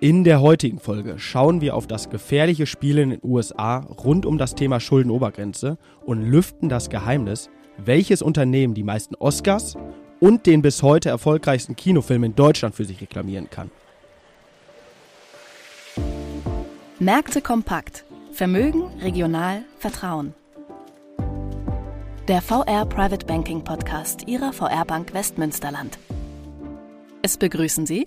In der heutigen Folge schauen wir auf das gefährliche Spiel in den USA rund um das Thema Schuldenobergrenze und lüften das Geheimnis, welches Unternehmen die meisten Oscars und den bis heute erfolgreichsten Kinofilm in Deutschland für sich reklamieren kann. Märkte kompakt. Vermögen, regional, Vertrauen. Der VR Private Banking Podcast Ihrer VR Bank Westmünsterland. Es begrüßen Sie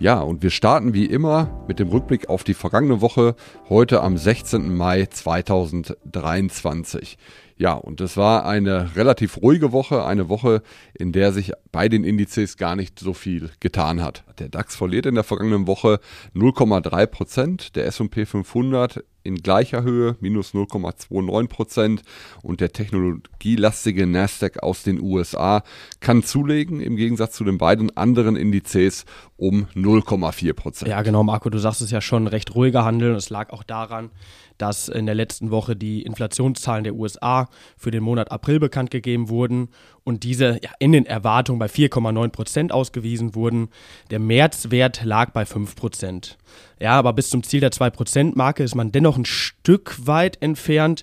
Ja, und wir starten wie immer mit dem Rückblick auf die vergangene Woche, heute am 16. Mai 2023. Ja, und es war eine relativ ruhige Woche, eine Woche, in der sich bei den Indizes gar nicht so viel getan hat. Der DAX verliert in der vergangenen Woche 0,3 Prozent, der S&P 500 in gleicher Höhe, minus 0,29 Prozent. Und der technologielastige Nasdaq aus den USA kann zulegen, im Gegensatz zu den beiden anderen Indizes, um 0,4 Prozent. Ja, genau, Marco, du sagst es ja schon, recht ruhiger Handel. Und es lag auch daran, dass in der letzten Woche die Inflationszahlen der USA für den Monat April bekannt gegeben wurden und diese ja, in den Erwartungen bei 4,9 Prozent ausgewiesen wurden. Der Märzwert lag bei 5 Prozent. Ja, aber bis zum Ziel der 2-Prozent-Marke ist man dennoch ein Stück weit entfernt.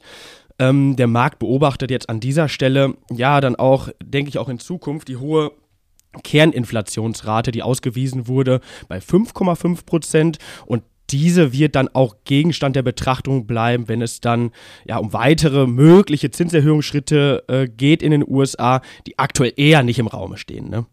Ähm, der Markt beobachtet jetzt an dieser Stelle, ja, dann auch, denke ich, auch in Zukunft die hohe Kerninflationsrate, die ausgewiesen wurde, bei 5,5 Prozent. Und diese wird dann auch Gegenstand der Betrachtung bleiben, wenn es dann ja um weitere mögliche Zinserhöhungsschritte äh, geht in den USA, die aktuell eher nicht im Raume stehen. Ne?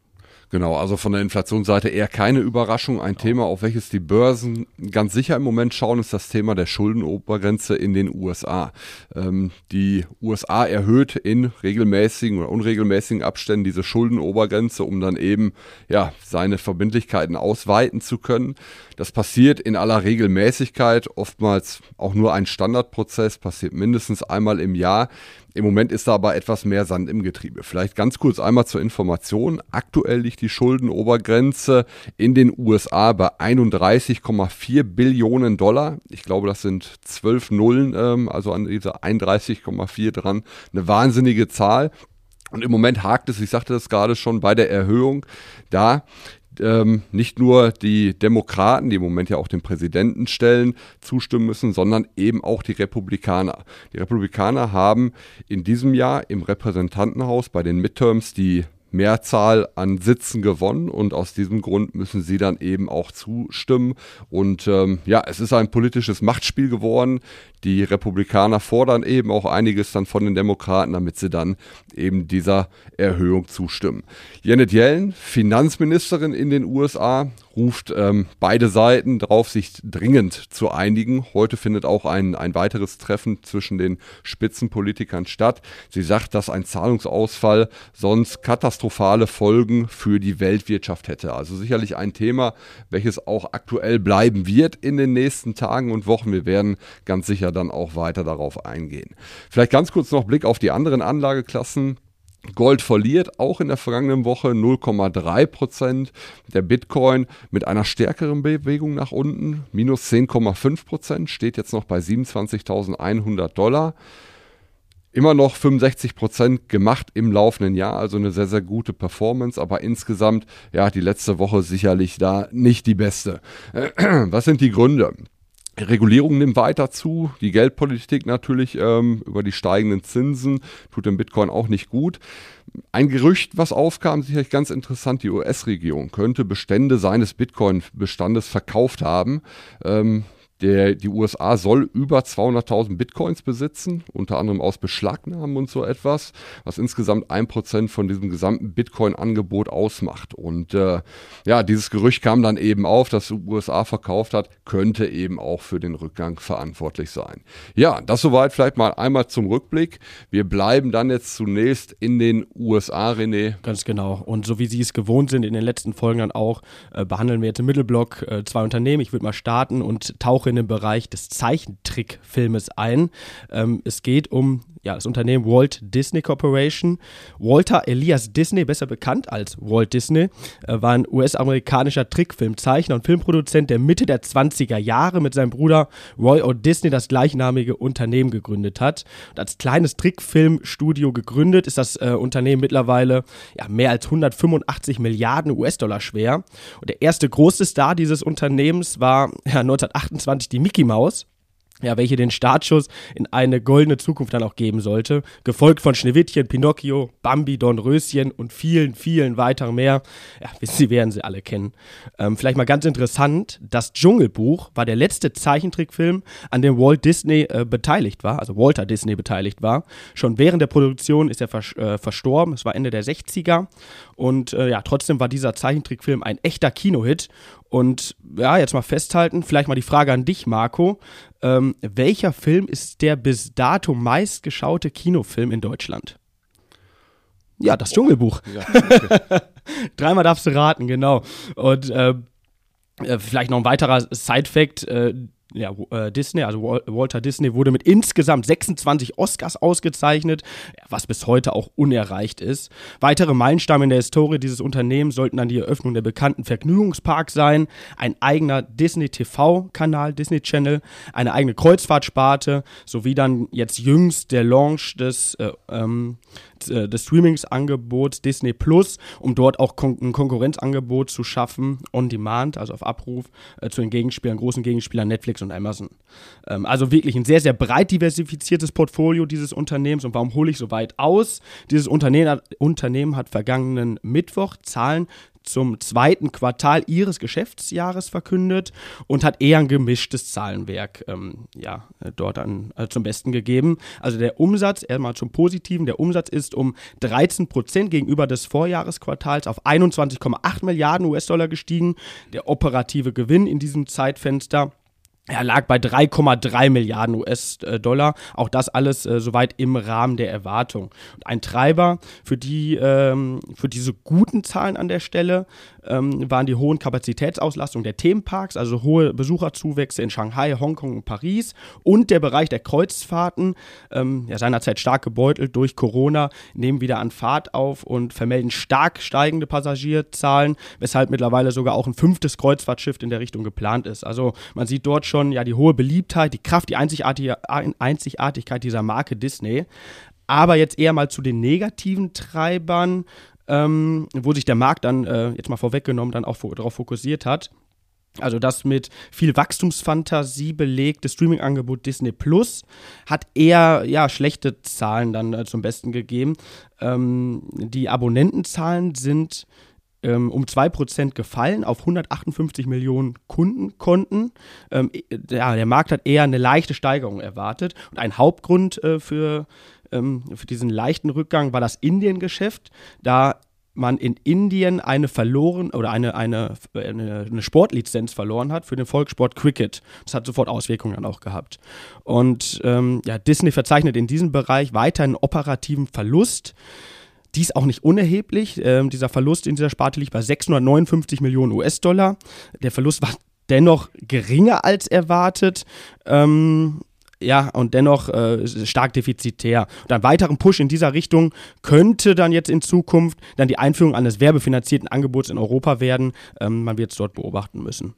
Genau, also von der Inflationsseite eher keine Überraschung. Ein Thema, auf welches die Börsen ganz sicher im Moment schauen, ist das Thema der Schuldenobergrenze in den USA. Ähm, die USA erhöht in regelmäßigen oder unregelmäßigen Abständen diese Schuldenobergrenze, um dann eben ja seine Verbindlichkeiten ausweiten zu können. Das passiert in aller Regelmäßigkeit, oftmals auch nur ein Standardprozess, passiert mindestens einmal im Jahr. Im Moment ist da aber etwas mehr Sand im Getriebe. Vielleicht ganz kurz einmal zur Information. Aktuell liegt die Schuldenobergrenze in den USA bei 31,4 Billionen Dollar. Ich glaube, das sind zwölf Nullen, ähm, also an dieser 31,4 dran. Eine wahnsinnige Zahl. Und im Moment hakt es, ich sagte das gerade schon, bei der Erhöhung da ähm, nicht nur die Demokraten, die im Moment ja auch den Präsidenten stellen, zustimmen müssen, sondern eben auch die Republikaner. Die Republikaner haben in diesem Jahr im Repräsentantenhaus bei den Midterms die Mehrzahl an Sitzen gewonnen und aus diesem Grund müssen sie dann eben auch zustimmen. Und ähm, ja, es ist ein politisches Machtspiel geworden. Die Republikaner fordern eben auch einiges dann von den Demokraten, damit sie dann eben dieser Erhöhung zustimmen. Janet Yellen, Finanzministerin in den USA, ruft ähm, beide Seiten darauf, sich dringend zu einigen. Heute findet auch ein, ein weiteres Treffen zwischen den Spitzenpolitikern statt. Sie sagt, dass ein Zahlungsausfall sonst katastrophale Folgen für die Weltwirtschaft hätte. Also sicherlich ein Thema, welches auch aktuell bleiben wird in den nächsten Tagen und Wochen. Wir werden ganz sicher sicher dann auch weiter darauf eingehen. Vielleicht ganz kurz noch Blick auf die anderen Anlageklassen. Gold verliert auch in der vergangenen Woche 0,3 Prozent. Der Bitcoin mit einer stärkeren Bewegung nach unten, minus 10,5 Prozent, steht jetzt noch bei 27.100 Dollar. Immer noch 65 Prozent gemacht im laufenden Jahr, also eine sehr, sehr gute Performance, aber insgesamt, ja, die letzte Woche sicherlich da nicht die beste. Was sind die Gründe? Regulierung nimmt weiter zu, die Geldpolitik natürlich ähm, über die steigenden Zinsen tut dem Bitcoin auch nicht gut. Ein Gerücht, was aufkam, sicherlich ganz interessant, die US-Regierung könnte Bestände seines Bitcoin-Bestandes verkauft haben. Ähm, der, die USA soll über 200.000 Bitcoins besitzen, unter anderem aus Beschlagnahmen und so etwas, was insgesamt ein Prozent von diesem gesamten Bitcoin-Angebot ausmacht. Und äh, ja, dieses Gerücht kam dann eben auf, dass die USA verkauft hat, könnte eben auch für den Rückgang verantwortlich sein. Ja, das soweit vielleicht mal einmal zum Rückblick. Wir bleiben dann jetzt zunächst in den USA, René. Ganz genau. Und so wie Sie es gewohnt sind, in den letzten Folgen dann auch, äh, behandeln wir jetzt im Mittelblock äh, zwei Unternehmen. Ich würde mal starten und tauche in den Bereich des Zeichentrickfilmes ein. Ähm, es geht um ja, das Unternehmen Walt Disney Corporation. Walter Elias Disney, besser bekannt als Walt Disney, äh, war ein US-amerikanischer Trickfilmzeichner und Filmproduzent, der Mitte der 20er Jahre mit seinem Bruder Roy O. Disney das gleichnamige Unternehmen gegründet hat. Und als kleines Trickfilmstudio gegründet ist das äh, Unternehmen mittlerweile ja, mehr als 185 Milliarden US-Dollar schwer. Und der erste große Star dieses Unternehmens war ja, 1928 die Mickey Mouse ja, welche den Startschuss in eine goldene Zukunft dann auch geben sollte. Gefolgt von Schneewittchen, Pinocchio, Bambi, Dornröschen und vielen, vielen weiteren mehr. Ja, Sie werden sie alle kennen. Ähm, vielleicht mal ganz interessant, das Dschungelbuch war der letzte Zeichentrickfilm, an dem Walt Disney äh, beteiligt war, also Walter Disney beteiligt war. Schon während der Produktion ist er vers äh, verstorben, es war Ende der 60er. Und äh, ja, trotzdem war dieser Zeichentrickfilm ein echter Kinohit. Und ja, jetzt mal festhalten, vielleicht mal die Frage an dich, Marco. Ähm, welcher Film ist der bis dato meistgeschaute Kinofilm in Deutschland? Ja, das Dschungelbuch. Ja, okay. Dreimal darfst du raten, genau. Und äh, äh vielleicht noch ein weiterer Side-Fact: äh, ja, äh, Disney, also Walter Disney, wurde mit insgesamt 26 Oscars ausgezeichnet, was bis heute auch unerreicht ist. Weitere Meilensteine in der Historie dieses Unternehmens sollten dann die Eröffnung der bekannten Vergnügungsparks sein, ein eigener Disney TV-Kanal, Disney Channel, eine eigene Kreuzfahrtsparte, sowie dann jetzt jüngst der Launch des äh, ähm, äh, des Streamingsangebots Disney Plus, um dort auch Kon ein Konkurrenzangebot zu schaffen, on demand, also auf Abruf, äh, zu den Gegenspielern, großen Gegenspielern Netflix und Amazon. Ähm, also wirklich ein sehr, sehr breit diversifiziertes Portfolio dieses Unternehmens. Und warum hole ich so weit aus? Dieses Unternehmen, Unternehmen hat vergangenen Mittwoch Zahlen zum zweiten Quartal ihres Geschäftsjahres verkündet und hat eher ein gemischtes Zahlenwerk ähm, ja, äh, dort an, äh, zum Besten gegeben. Also der Umsatz, erstmal zum Positiven, der Umsatz ist um 13 Prozent gegenüber des Vorjahresquartals auf 21,8 Milliarden US-Dollar gestiegen. Der operative Gewinn in diesem Zeitfenster er lag bei 3,3 Milliarden US-Dollar. Auch das alles äh, soweit im Rahmen der Erwartung. Und ein Treiber für, die, ähm, für diese guten Zahlen an der Stelle ähm, waren die hohen Kapazitätsauslastung der Themenparks, also hohe Besucherzuwächse in Shanghai, Hongkong und Paris und der Bereich der Kreuzfahrten, ähm, ja seinerzeit stark gebeutelt durch Corona, nehmen wieder an Fahrt auf und vermelden stark steigende Passagierzahlen, weshalb mittlerweile sogar auch ein fünftes Kreuzfahrtschiff in der Richtung geplant ist. Also man sieht dort schon ja die hohe Beliebtheit, die Kraft, die Einzigartigkeit dieser Marke Disney. Aber jetzt eher mal zu den negativen Treibern ähm, wo sich der Markt dann, äh, jetzt mal vorweggenommen, dann auch darauf fokussiert hat. Also das mit viel Wachstumsfantasie belegte Streaming-Angebot Disney Plus hat eher ja, schlechte Zahlen dann äh, zum Besten gegeben. Ähm, die Abonnentenzahlen sind ähm, um 2% gefallen auf 158 Millionen Kundenkonten. Ähm, ja, der Markt hat eher eine leichte Steigerung erwartet. Und ein Hauptgrund äh, für ähm, für diesen leichten Rückgang war das Indien-Geschäft, da man in Indien eine verloren oder eine, eine, eine, Sportlizenz verloren hat für den Volkssport Cricket. Das hat sofort Auswirkungen dann auch gehabt. Und ähm, ja, Disney verzeichnet in diesem Bereich weiter einen operativen Verlust. Dies auch nicht unerheblich. Ähm, dieser Verlust in dieser Sparte liegt bei 659 Millionen US-Dollar. Der Verlust war dennoch geringer als erwartet. Ähm, ja, und dennoch äh, stark defizitär. Und einen weiteren Push in dieser Richtung könnte dann jetzt in Zukunft dann die Einführung eines werbefinanzierten Angebots in Europa werden. Ähm, man wird es dort beobachten müssen.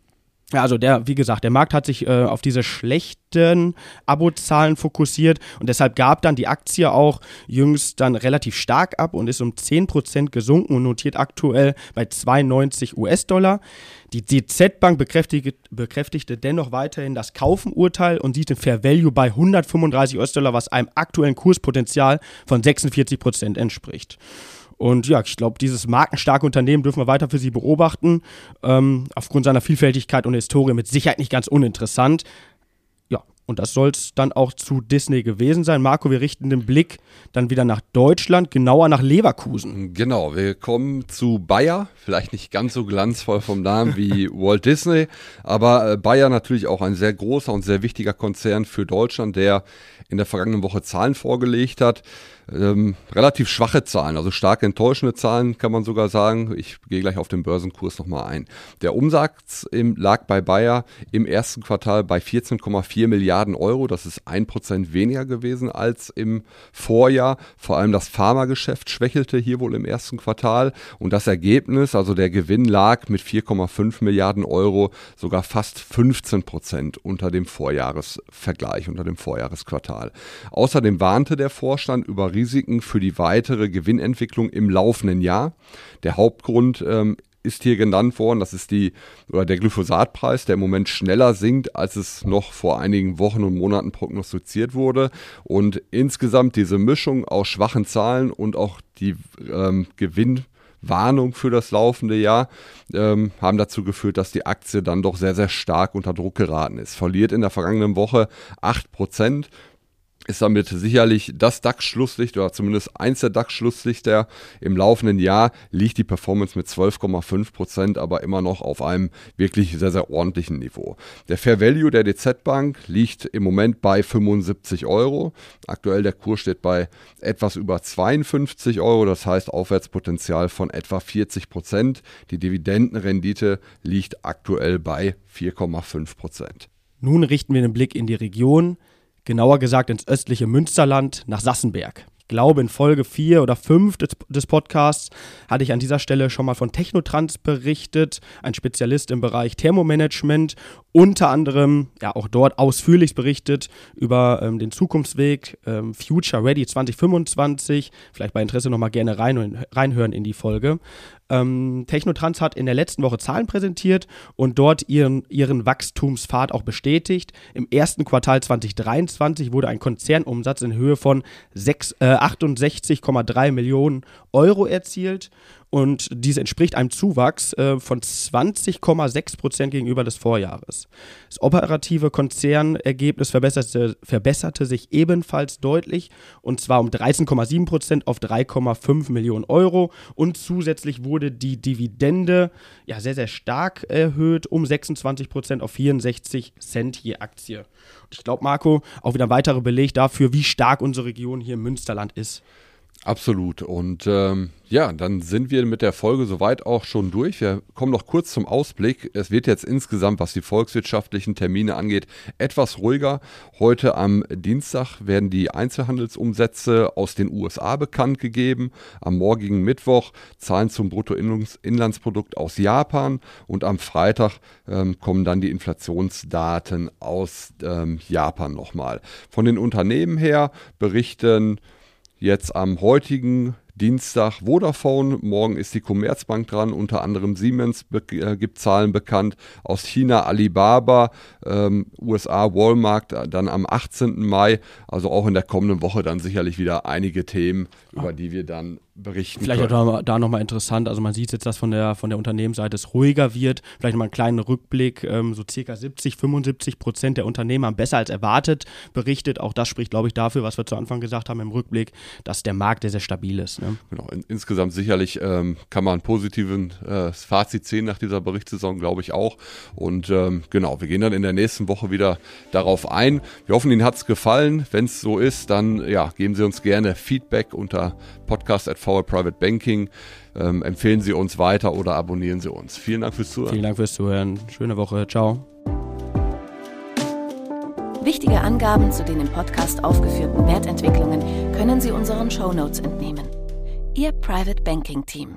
Ja, also der, wie gesagt, der Markt hat sich äh, auf diese schlechten Abozahlen fokussiert und deshalb gab dann die Aktie auch jüngst dann relativ stark ab und ist um 10% gesunken und notiert aktuell bei 92 US-Dollar. Die DZ Bank bekräftigte, bekräftigte dennoch weiterhin das Kaufenurteil und sieht den Fair Value bei 135 US-Dollar, was einem aktuellen Kurspotenzial von 46% entspricht. Und ja, ich glaube, dieses markenstarke Unternehmen dürfen wir weiter für Sie beobachten. Ähm, aufgrund seiner Vielfältigkeit und Historie mit Sicherheit nicht ganz uninteressant. Ja, und das soll es dann auch zu Disney gewesen sein. Marco, wir richten den Blick dann wieder nach Deutschland, genauer nach Leverkusen. Genau, wir kommen zu Bayer. Vielleicht nicht ganz so glanzvoll vom Namen wie Walt Disney, aber äh, Bayer natürlich auch ein sehr großer und sehr wichtiger Konzern für Deutschland, der in der vergangenen Woche Zahlen vorgelegt hat. Ähm, relativ schwache Zahlen, also stark enttäuschende Zahlen kann man sogar sagen. Ich gehe gleich auf den Börsenkurs nochmal ein. Der Umsatz im, lag bei Bayer im ersten Quartal bei 14,4 Milliarden Euro. Das ist ein Prozent weniger gewesen als im Vorjahr. Vor allem das Pharmageschäft schwächelte hier wohl im ersten Quartal und das Ergebnis, also der Gewinn lag mit 4,5 Milliarden Euro sogar fast 15 Prozent unter dem Vorjahresvergleich, unter dem Vorjahresquartal. Außerdem warnte der Vorstand über Risiken für die weitere Gewinnentwicklung im laufenden Jahr. Der Hauptgrund ähm, ist hier genannt worden. Das ist die, oder der Glyphosatpreis, der im Moment schneller sinkt, als es noch vor einigen Wochen und Monaten prognostiziert wurde. Und insgesamt diese Mischung aus schwachen Zahlen und auch die ähm, Gewinnwarnung für das laufende Jahr ähm, haben dazu geführt, dass die Aktie dann doch sehr, sehr stark unter Druck geraten ist. Verliert in der vergangenen Woche 8% ist damit sicherlich das DAX-Schlusslicht oder zumindest eins der DAX-Schlusslichter. Im laufenden Jahr liegt die Performance mit 12,5 Prozent aber immer noch auf einem wirklich sehr, sehr ordentlichen Niveau. Der Fair Value der DZ Bank liegt im Moment bei 75 Euro. Aktuell der Kurs steht bei etwas über 52 Euro, das heißt Aufwärtspotenzial von etwa 40 Prozent. Die Dividendenrendite liegt aktuell bei 4,5 Prozent. Nun richten wir den Blick in die Region genauer gesagt ins östliche Münsterland nach Sassenberg. Ich glaube, in Folge 4 oder 5 des, des, Podcasts hatte ich an dieser Stelle schon mal von Technotrans berichtet, ein Spezialist im Bereich Thermomanagement, unter anderem ja auch dort ausführlich berichtet über ähm, den Zukunftsweg ähm, Future Ready 2025. Vielleicht bei Interesse nochmal gerne rein, reinhören in die Folge. Ähm, Technotrans hat in der letzten Woche Zahlen präsentiert und dort ihren, ihren Wachstumspfad auch bestätigt. Im ersten Quartal 2023 wurde ein Konzernumsatz in Höhe von äh, 68,3 Millionen Euro erzielt und dies entspricht einem Zuwachs äh, von 20,6 Prozent gegenüber des Vorjahres. Das operative Konzernergebnis verbesserte, verbesserte sich ebenfalls deutlich und zwar um 13,7 Prozent auf 3,5 Millionen Euro und zusätzlich wurde die Dividende ja sehr, sehr stark erhöht um 26 Prozent auf 64 Cent je Aktie. Und ich glaube, Marco, auch wieder ein weiterer Beleg dafür, wie stark unsere Region hier im Münsterland ist. Absolut. Und ähm, ja, dann sind wir mit der Folge soweit auch schon durch. Wir kommen noch kurz zum Ausblick. Es wird jetzt insgesamt, was die volkswirtschaftlichen Termine angeht, etwas ruhiger. Heute am Dienstag werden die Einzelhandelsumsätze aus den USA bekannt gegeben. Am morgigen Mittwoch Zahlen zum Bruttoinlandsprodukt aus Japan. Und am Freitag ähm, kommen dann die Inflationsdaten aus ähm, Japan nochmal. Von den Unternehmen her berichten jetzt am heutigen Dienstag Vodafone, morgen ist die Commerzbank dran, unter anderem Siemens äh, gibt Zahlen bekannt, aus China Alibaba, ähm, USA Walmart äh, dann am 18. Mai, also auch in der kommenden Woche dann sicherlich wieder einige Themen, über die wir dann berichten Vielleicht können. auch da nochmal interessant, also man sieht jetzt, dass von der, von der Unternehmensseite es ruhiger wird. Vielleicht mal einen kleinen Rückblick, ähm, so circa 70, 75 Prozent der Unternehmen haben besser als erwartet berichtet. Auch das spricht, glaube ich, dafür, was wir zu Anfang gesagt haben im Rückblick, dass der Markt sehr, sehr stabil ist. Ne? Genau, in, insgesamt sicherlich ähm, kann man ein positives äh, Fazit ziehen nach dieser Berichtssaison, glaube ich auch. Und ähm, genau, wir gehen dann in der nächsten Woche wieder darauf ein. Wir hoffen, Ihnen hat es gefallen. Wenn es so ist, dann ja, geben Sie uns gerne Feedback unter podcast.vr Private Banking. Ähm, empfehlen Sie uns weiter oder abonnieren Sie uns. Vielen Dank fürs Zuhören. Vielen Dank fürs Zuhören. Schöne Woche. Ciao. Wichtige Angaben zu den im Podcast aufgeführten Wertentwicklungen können Sie unseren Shownotes entnehmen. Ihr Private Banking Team.